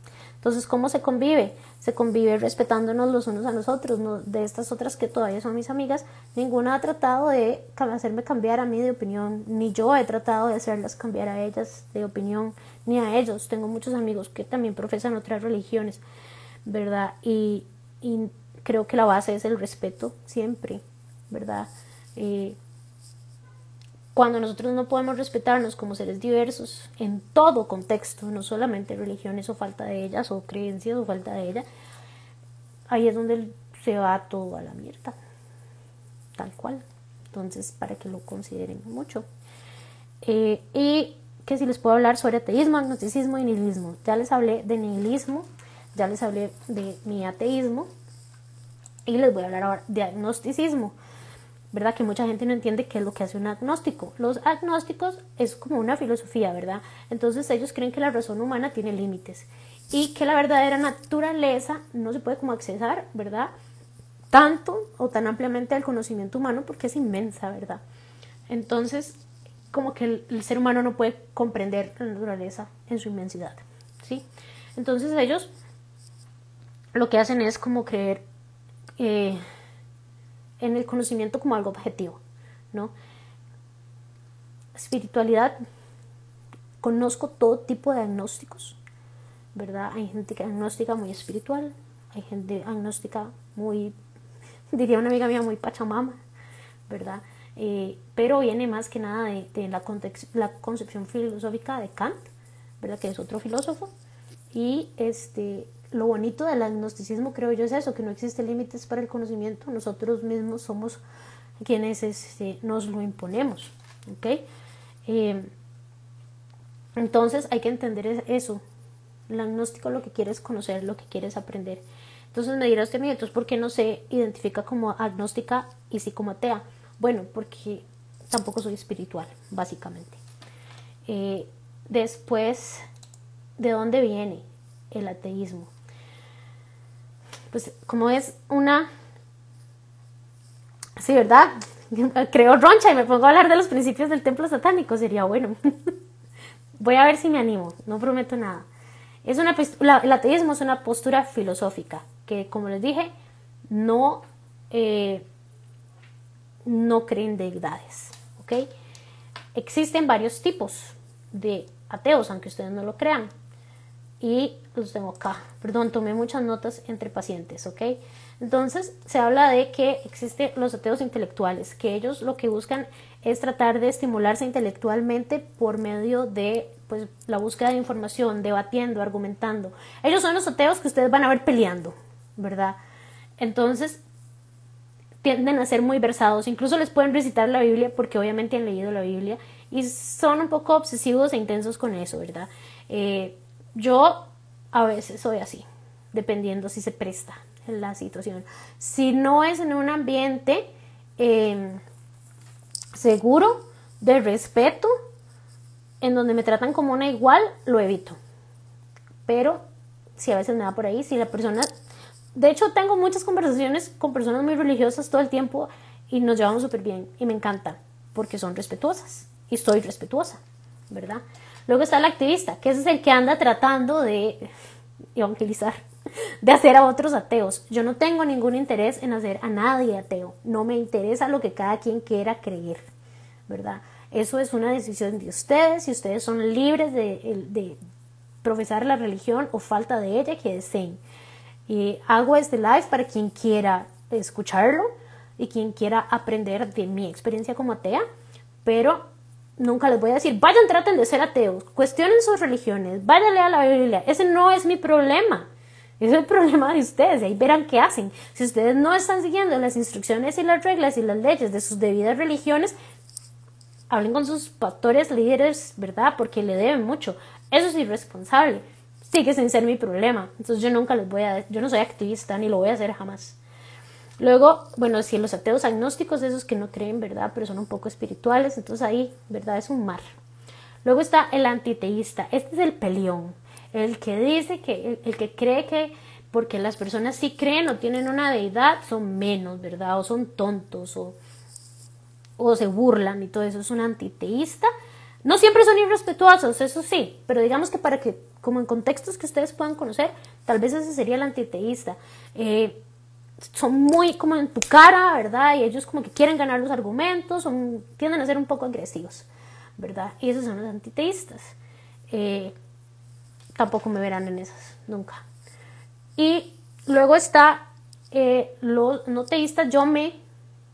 Entonces, ¿cómo se convive? Se convive respetándonos los unos a los otros. ¿no? De estas otras que todavía son mis amigas, ninguna ha tratado de hacerme cambiar a mí de opinión, ni yo he tratado de hacerlas cambiar a ellas de opinión, ni a ellos. Tengo muchos amigos que también profesan otras religiones, ¿verdad? Y, creo que la base es el respeto siempre, ¿verdad? Eh, cuando nosotros no podemos respetarnos como seres diversos en todo contexto, no solamente religiones o falta de ellas, o creencias o falta de ellas, ahí es donde se va todo a la mierda, tal cual. Entonces, para que lo consideren mucho. Eh, y que si les puedo hablar sobre ateísmo, agnosticismo y nihilismo. Ya les hablé de nihilismo, ya les hablé de mi ateísmo y les voy a hablar ahora de agnosticismo. ¿Verdad? Que mucha gente no entiende qué es lo que hace un agnóstico. Los agnósticos es como una filosofía, ¿verdad? Entonces ellos creen que la razón humana tiene límites y que la verdadera naturaleza no se puede como accesar, ¿verdad? tanto o tan ampliamente al conocimiento humano porque es inmensa, ¿verdad? Entonces, como que el, ser humano no puede comprender la naturaleza en su inmensidad, ¿sí? Entonces ellos lo que hacen es como creer eh, en el conocimiento como algo objetivo, ¿no? Espiritualidad, conozco todo tipo de agnósticos, ¿verdad? Hay gente agnóstica muy espiritual, hay gente agnóstica muy, diría una amiga mía, muy pachamama, ¿verdad? Eh, pero viene más que nada de, la, la, concepción filosófica de Kant, ¿verdad? Que es otro filósofo. Y este, lo bonito del agnosticismo creo yo es eso, que no existe límites para el conocimiento, nosotros mismos somos quienes este, nos lo imponemos, ¿ok? Eh, entonces hay que entender eso, el agnóstico lo que quiere es conocer, lo que quiere es aprender. Entonces me dirá usted, entonces ¿por qué no se identifica como agnóstica y sí como atea? Bueno, porque tampoco soy espiritual, básicamente. Eh, después, ¿de dónde viene el ateísmo? Pues como es una... Sí, ¿verdad? Creo roncha y me pongo a hablar de los principios del templo satánico, sería bueno. Voy a ver si me animo, no prometo nada. Es una, el ateísmo es una postura filosófica que, como les dije, no... Eh, no creen deidades. ¿ok? Existen varios tipos de ateos, aunque ustedes no lo crean. Y los tengo acá. Perdón, tomé muchas notas entre pacientes, ¿ok? Entonces, se habla de que existen los ateos intelectuales, que ellos lo que buscan es tratar de estimularse intelectualmente por medio de pues, la búsqueda de información, debatiendo, argumentando. Ellos son los ateos que ustedes van a ver peleando, ¿verdad? Entonces, tienden a ser muy versados, incluso les pueden recitar la Biblia porque obviamente han leído la Biblia y son un poco obsesivos e intensos con eso, ¿verdad? Eh, yo a veces soy así, dependiendo si se presta la situación. Si no es en un ambiente em, seguro, de respeto, en donde me tratan como una igual, lo evito. Pero si a veces me da por ahí, si la persona de hecho, tengo muchas conversaciones con personas muy religiosas todo el tiempo y nos llevamos súper bien y me encanta porque son respetuosas y soy respetuosa, ¿verdad? Luego está el activista, que es el que anda tratando de evangelizar, de hacer a otros ateos. Yo no tengo ningún interés en hacer a nadie ateo, no me interesa lo que cada quien quiera creer, ¿verdad? Eso es una decisión de ustedes y ustedes son libres de, de profesar la religión o falta de ella que deseen. Y hago este live para quien quiera escucharlo y quien quiera aprender de mi experiencia como atea, pero nunca les voy a decir, vayan, traten de ser ateos, cuestionen sus religiones, vayan a la Biblia, ese no es mi problema. Es el problema de ustedes, ahí verán qué hacen. Si ustedes no están siguiendo las instrucciones y las reglas y las leyes de sus debidas religiones, hablen con sus pastores, líderes, ¿verdad? Porque le deben mucho. Eso es irresponsable sigue sin ser mi problema. Entonces yo nunca les voy a, yo no soy activista ni lo voy a hacer jamás. Luego, bueno, si los ateos agnósticos, esos que no creen, ¿verdad? Pero son un poco espirituales, entonces ahí, ¿verdad? Es un mar. Luego está el antiteísta, este es el peleón, el que dice que, el, que cree que porque las personas sí creen o tienen una deidad, son menos, ¿verdad? O son tontos o, o se burlan y todo eso, es un antiteísta. No siempre son irrespetuosos, eso sí, pero digamos que para que como en contextos que ustedes puedan conocer, tal vez ese sería el antiteísta. Eh, son muy como en tu cara, ¿verdad? Y ellos como que quieren ganar los argumentos, tienden a ser un poco agresivos, ¿verdad? Y esos son los antiteístas. Eh, tampoco me verán en esas, nunca. Y luego está eh, los no teístas, yo me,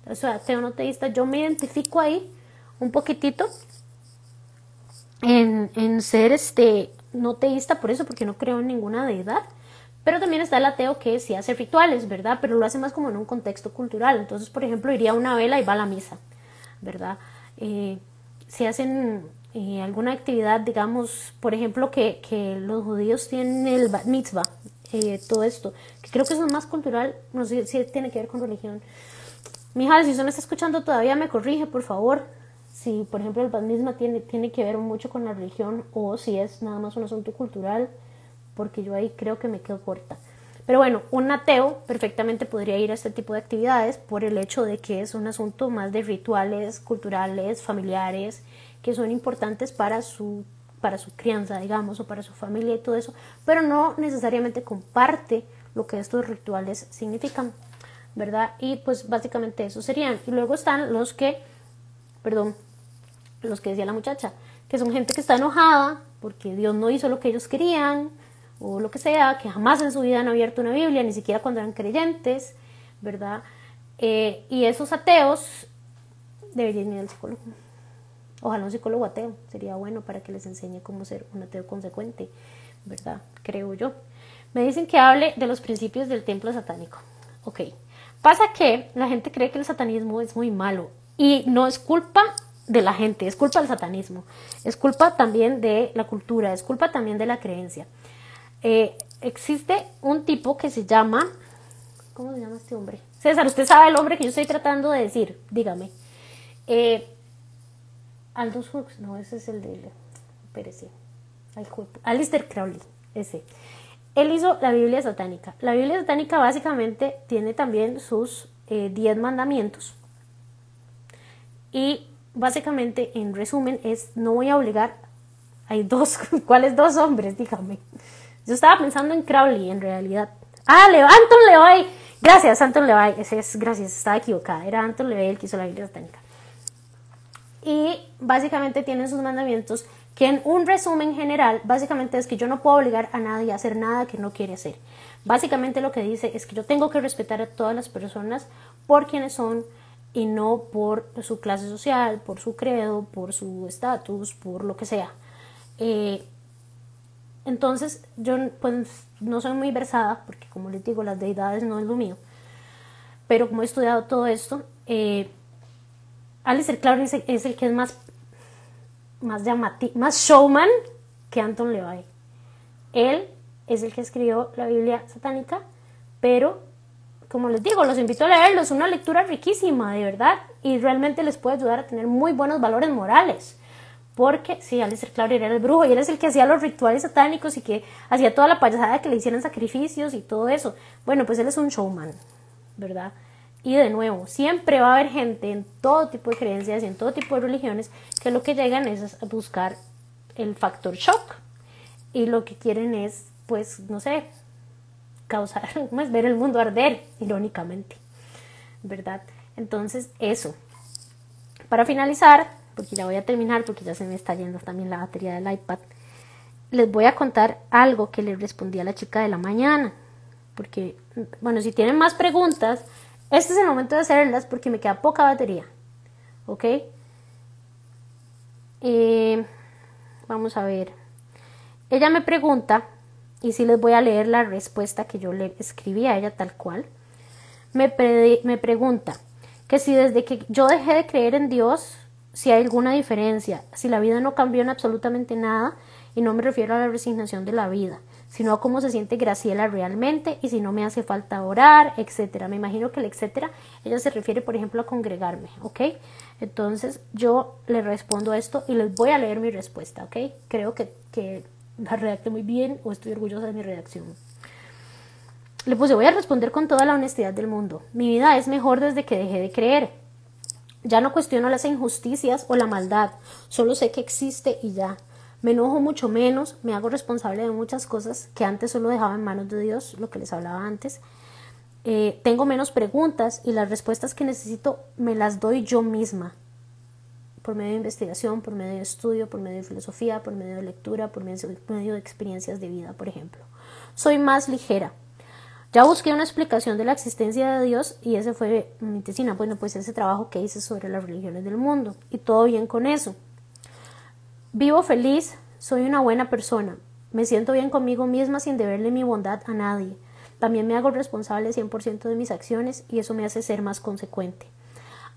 o sea, ateo no teísta, yo me identifico ahí un poquitito en, en ser este no teísta por eso, porque no creo en ninguna deidad. Pero también está el ateo que sí hace rituales, ¿verdad? Pero lo hace más como en un contexto cultural. Entonces, por ejemplo, iría a una vela y va a la misa, ¿verdad? Eh, si hacen eh, alguna actividad, digamos, por ejemplo, que, que, los judíos tienen el bat mitzvah, eh, todo esto, que creo que eso es más cultural, no sé si tiene que ver con religión. Mijal, si usted me está escuchando todavía, me corrige, por favor si por ejemplo el bat tiene, tiene que ver mucho con la religión o si es nada más un asunto cultural, porque yo ahí creo que me quedo corta. Pero bueno, un ateo perfectamente podría ir a este tipo de actividades por el hecho de que es un asunto más de rituales culturales, familiares, que son importantes para su, para su crianza, digamos, o para su familia y todo eso, pero no necesariamente comparte lo que estos rituales significan, ¿verdad? Y pues básicamente eso serían. Y luego están los que, perdón, los que decía la muchacha, que son gente que está enojada porque Dios no hizo lo que ellos querían, o lo que sea, que jamás en su vida han abierto una Biblia, ni siquiera cuando eran creyentes, ¿verdad? Eh, y esos ateos deberían ir al psicólogo. Ojalá un psicólogo ateo, sería bueno para que les enseñe cómo ser un ateo consecuente, ¿verdad? Creo yo. Me dicen que hable de los principios del templo satánico. Ok. Pasa que la gente cree que el satanismo es muy malo y no es culpa de la gente, es culpa del satanismo, es culpa también de la cultura, es culpa también de la creencia. Eh, existe un tipo que se llama, ¿cómo se llama este hombre? César, usted sabe el hombre que yo estoy tratando de decir, dígame. Eh, Aldous Hooks, no, ese es el de, espérese, Alistair Crowley, ese. Él hizo la Biblia satánica. La Biblia satánica básicamente tiene también sus 10 eh, mandamientos. Y básicamente, en resumen, es no voy a obligar. Hay dos, ¿cuáles dos hombres? Dígame. Yo estaba pensando en Crowley, en realidad. Ah, Leo, Anton Levi. Gracias, Anton Levi. Ese es, gracias, estaba equivocada. Era Anton Levi el que hizo la Biblia satánica. Y básicamente tienen sus mandamientos que en un resumen general, básicamente es que yo no puedo obligar a nadie a hacer nada que no quiere hacer. Básicamente lo que dice es que yo tengo que respetar a todas las personas por quienes son y no por su clase social, por su credo, por su estatus, por lo que sea. Eh, entonces, yo pues no soy muy versada, porque como les digo, las deidades no es lo mío. Pero como he estudiado todo esto, eh, Alistair es, el que es más, más llamativo, más showman que Anton LaVey. Él es el que escribió la Biblia satánica, pero como les digo, los invito a leerlo, es una lectura riquísima, de verdad, y realmente les puede ayudar a tener muy buenos valores morales. Porque sí, Alistair Crowley era el brujo y él es el que hacía los rituales satánicos y que hacía toda la payasada que le hicieran sacrificios y todo eso. Bueno, pues él es un showman, ¿verdad? Y de nuevo, siempre va a haber gente en todo tipo de creencias y en todo tipo de religiones que lo que llegan es a buscar el factor shock. Y lo que quieren es, pues, no sé, causar, es ver el mundo arder, irónicamente, ¿verdad? Entonces, eso. Para finalizar, porque ya voy a terminar porque ya se me está yendo también la batería del iPad, les voy a contar algo que le respondí a la chica de la mañana. Porque, bueno, si tienen más preguntas, este es el momento de hacerlas porque me queda poca batería. ¿Ok? Eh, vamos a ver. Ella me pregunta, y si les voy a leer la respuesta que yo le escribí a ella tal cual. Me, me pregunta que si desde que yo dejé de creer en Dios, si hay alguna diferencia, si la vida no cambió en absolutamente nada, y no me refiero a la resignación de la vida, sino a cómo se siente Graciela realmente y si no me hace falta orar, etcétera. Me imagino que el etcétera, ella se refiere, por ejemplo, a congregarme, ¿ok? Entonces yo le respondo a esto y les voy a leer mi respuesta, ¿ok? Creo que, que la redacté muy bien o estoy orgullosa de mi redacción. Le puse, voy a responder con toda la honestidad del mundo. Mi vida es mejor desde que dejé de creer. Ya no cuestiono las injusticias o la maldad, solo sé que existe y ya. Me enojo mucho menos, me hago responsable de muchas cosas que antes solo dejaba en manos de Dios, lo que les hablaba antes. Eh, tengo menos preguntas y las respuestas que necesito me las doy yo misma, por medio de investigación, por medio de estudio, por medio de filosofía, por medio de lectura, por medio de experiencias de vida, por ejemplo. Soy más ligera, ya busqué una explicación de la existencia de Dios y ese fue mi tesina. Bueno, pues ese trabajo que hice sobre las religiones del mundo y todo bien con eso. Vivo feliz, soy una buena persona. Me siento bien conmigo misma sin deberle mi bondad a nadie. También me hago responsable 100% de mis acciones y eso me hace ser más consecuente.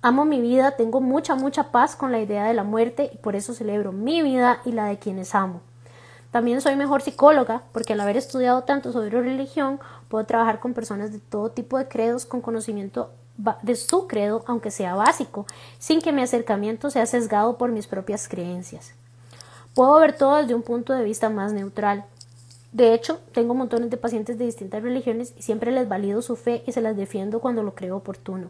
Amo mi vida, tengo mucha, mucha paz con la idea de la muerte y por eso celebro mi vida y la de quienes amo. También soy mejor psicóloga porque al haber estudiado tanto sobre religión puedo trabajar con personas de todo tipo de credos con conocimiento de su credo, aunque sea básico, sin que mi acercamiento sea sesgado por mis propias creencias. Puedo ver todo desde un punto de vista más neutral. De hecho, tengo montones de pacientes de distintas religiones y siempre les valido su fe y se las defiendo cuando lo creo oportuno.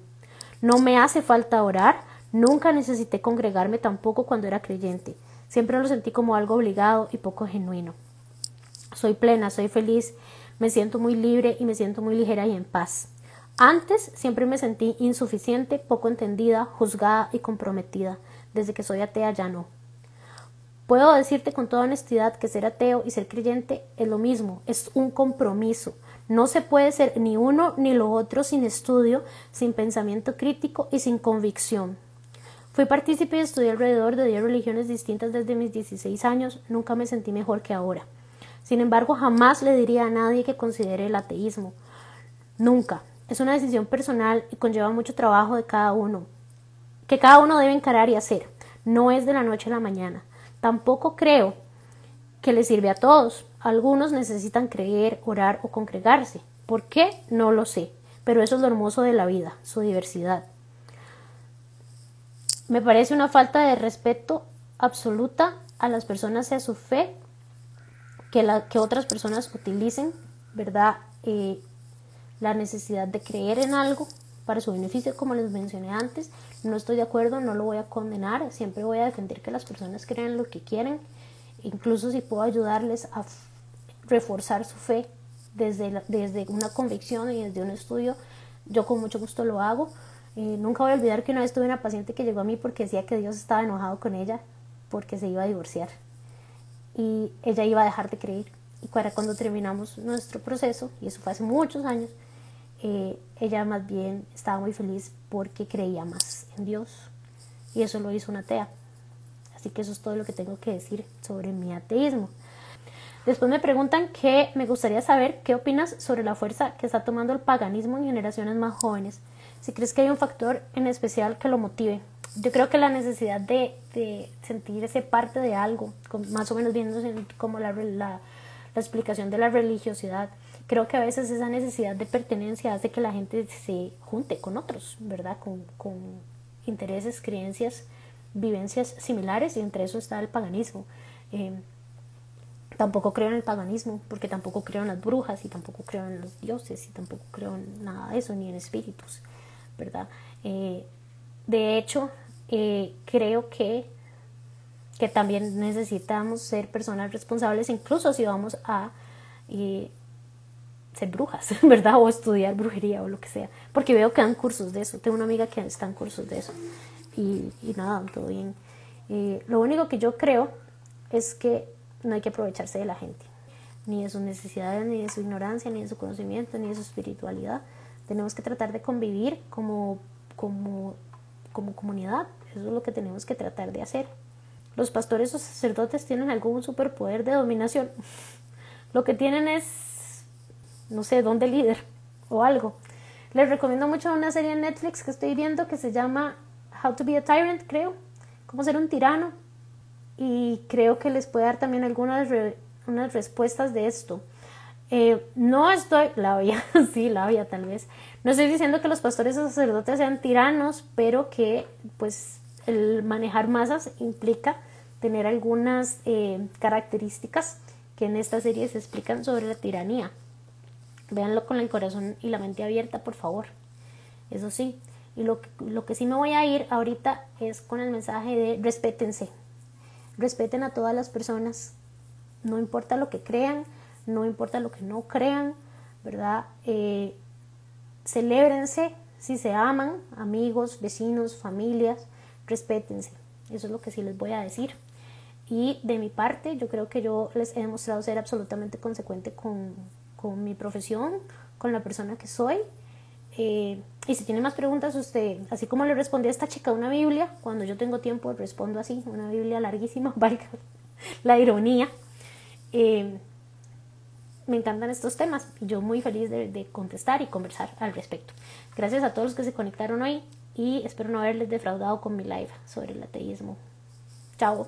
No me hace falta orar, nunca necesité congregarme tampoco cuando era creyente. Siempre lo sentí como algo obligado y poco genuino. Soy plena, soy feliz, me siento muy libre y me siento muy ligera y en paz. Antes siempre me sentí insuficiente, poco entendida, juzgada y comprometida. Desde que soy atea ya no. Puedo decirte con toda honestidad que ser ateo y ser creyente es lo mismo, es un compromiso. No se puede ser ni uno ni lo otro sin estudio, sin pensamiento crítico y sin convicción. Fui partícipe y estudié alrededor de 10 religiones distintas desde mis 16 años, nunca me sentí mejor que ahora. Sin embargo, jamás le diría a nadie que considere el ateísmo. Nunca. Es una decisión personal y conlleva mucho trabajo de cada uno, que cada uno debe encarar y hacer. No es de la noche a la mañana. Tampoco creo que le sirve a todos. Algunos necesitan creer, orar o congregarse. ¿Por qué? No lo sé. Pero eso es lo hermoso de la vida, su diversidad. Me parece una falta de respeto absoluta a las personas y a su fe que, la, que otras personas utilicen, ¿verdad? Eh, la necesidad de creer en algo para su beneficio, como les mencioné antes. No estoy de acuerdo, no lo voy a condenar, siempre voy a defender que las personas crean lo que quieren, incluso si puedo ayudarles a reforzar su fe desde, desde una convicción y desde un estudio, yo con mucho gusto lo hago. Eh, nunca voy a olvidar que una vez tuve una paciente que llegó a mí porque decía que Dios estaba enojado con ella porque se iba a divorciar y ella iba a dejar de creer. Y cuando terminamos nuestro proceso, y eso fue hace muchos años, eh, ella más bien estaba muy feliz porque creía más en Dios y eso lo hizo una atea. Así que eso es todo lo que tengo que decir sobre mi ateísmo. Después me preguntan que me gustaría saber qué opinas sobre la fuerza que está tomando el paganismo en generaciones más jóvenes. Si crees que hay un factor en especial que lo motive. Yo creo que la necesidad de, de sentirse parte de algo, más o menos viéndose como la, la, la explicación de la religiosidad, creo que a veces esa necesidad de pertenencia hace que la gente se junte con otros, ¿verdad? Con, con intereses, creencias, vivencias similares y entre eso está el paganismo. Eh, tampoco creo en el paganismo porque tampoco creo en las brujas y tampoco creo en los dioses y tampoco creo en nada de eso, ni en espíritus, ¿verdad? Eh, de hecho, eh, creo que, que también necesitamos ser personas responsables, incluso si vamos a ser brujas, ¿verdad? O estudiar brujería o lo que sea. Porque veo que dan cursos de eso. Tengo una amiga que está en cursos de eso. Y, y nada, todo bien. Eh, lo único que yo creo es que no hay que aprovecharse de la gente. Ni de sus necesidades, ni de su ignorancia, ni de su conocimiento, ni de su espiritualidad. Tenemos que tratar de convivir como, como, como comunidad. Eso es lo que tenemos que tratar de hacer. Los pastores o sacerdotes tienen algún superpoder de dominación. Lo que tienen es no sé, dónde líder o algo. Les recomiendo mucho una serie en Netflix que estoy viendo que se llama How to be a Tyrant, creo, cómo ser un tirano. Y creo que les puede dar también algunas unas respuestas de esto. Eh, no estoy, la había, sí, la había tal vez. No estoy diciendo que los pastores o sacerdotes sean tiranos, pero que pues el manejar masas implica tener algunas eh, características que en esta serie se explican sobre la tiranía. Véanlo con el corazón y la mente abierta, por favor. Eso sí. Y lo, lo que sí me voy a ir ahorita es con el mensaje de respétense. Respeten a todas las personas. No importa lo que crean, no importa lo que no crean, ¿verdad? Eh, celébrense si se aman, amigos, vecinos, familias, respétense. Eso es lo que sí les voy a decir. Y de mi parte, yo creo que yo les he demostrado ser absolutamente consecuente con, con mi profesión, con la persona que soy. Eh, y si tiene más preguntas, usted, así como le respondí a esta chica una Biblia, cuando yo tengo tiempo respondo así, una Biblia larguísima, valga la ironía. Eh, me encantan estos temas y yo muy feliz de, de contestar y conversar al respecto. Gracias a todos los que se conectaron hoy y espero no haberles defraudado con mi live sobre el ateísmo. Chao.